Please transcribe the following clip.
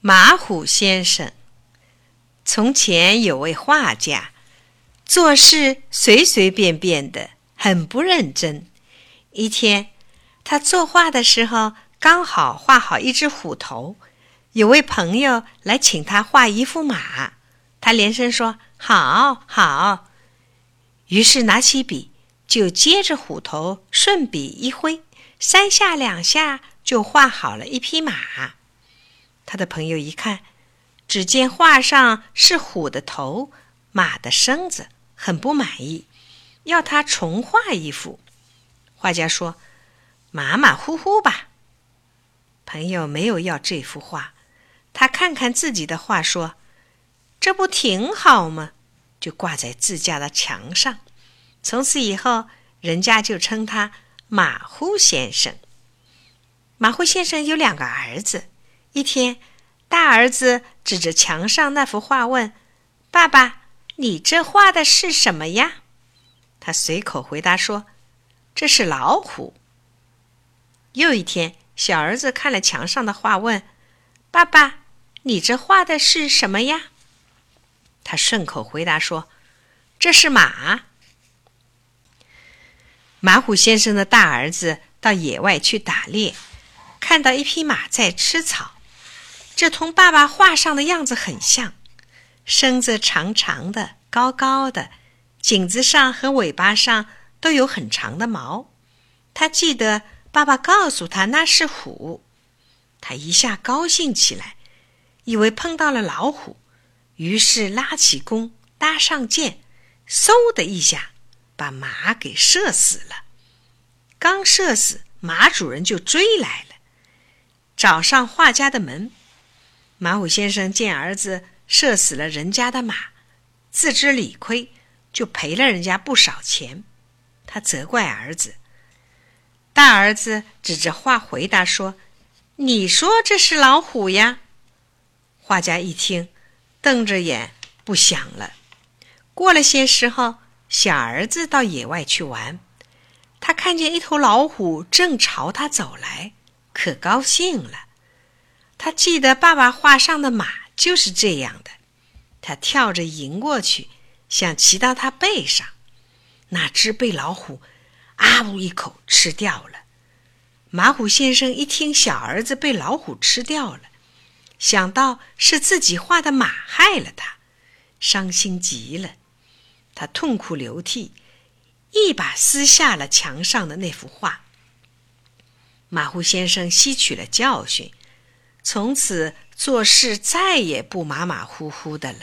马虎先生。从前有位画家，做事随随便便的，很不认真。一天，他作画的时候，刚好画好一只虎头。有位朋友来请他画一幅马，他连声说：“好，好。”于是拿起笔，就接着虎头，顺笔一挥，三下两下就画好了一匹马。他的朋友一看。只见画上是虎的头，马的身子，很不满意，要他重画一幅。画家说：“马马虎虎吧。”朋友没有要这幅画，他看看自己的画，说：“这不挺好吗？”就挂在自家的墙上。从此以后，人家就称他马虎先生。马虎先生有两个儿子，一天。大儿子指着墙上那幅画问：“爸爸，你这画的是什么呀？”他随口回答说：“这是老虎。”又一天，小儿子看了墙上的画问：“爸爸，你这画的是什么呀？”他顺口回答说：“这是马。”马虎先生的大儿子到野外去打猎，看到一匹马在吃草。这同爸爸画上的样子很像，身子长长的、高高的，颈子上和尾巴上都有很长的毛。他记得爸爸告诉他那是虎，他一下高兴起来，以为碰到了老虎，于是拉起弓，搭上箭，嗖的一下把马给射死了。刚射死，马主人就追来了，找上画家的门。马虎先生见儿子射死了人家的马，自知理亏，就赔了人家不少钱。他责怪儿子。大儿子指着画回答说：“你说这是老虎呀？”画家一听，瞪着眼不想了。过了些时候，小儿子到野外去玩，他看见一头老虎正朝他走来，可高兴了。他记得爸爸画上的马就是这样的，他跳着迎过去，想骑到他背上，哪知被老虎啊呜一口吃掉了。马虎先生一听小儿子被老虎吃掉了，想到是自己画的马害了他，伤心极了，他痛哭流涕，一把撕下了墙上的那幅画。马虎先生吸取了教训。从此做事再也不马马虎虎的了。